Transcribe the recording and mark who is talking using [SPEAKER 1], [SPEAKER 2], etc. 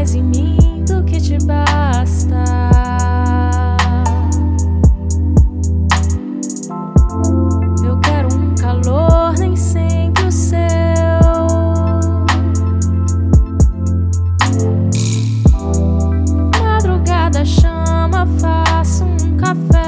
[SPEAKER 1] mais em mim do que te basta. Eu quero um calor, nem sempre o seu. Madrugada chama, faço um café.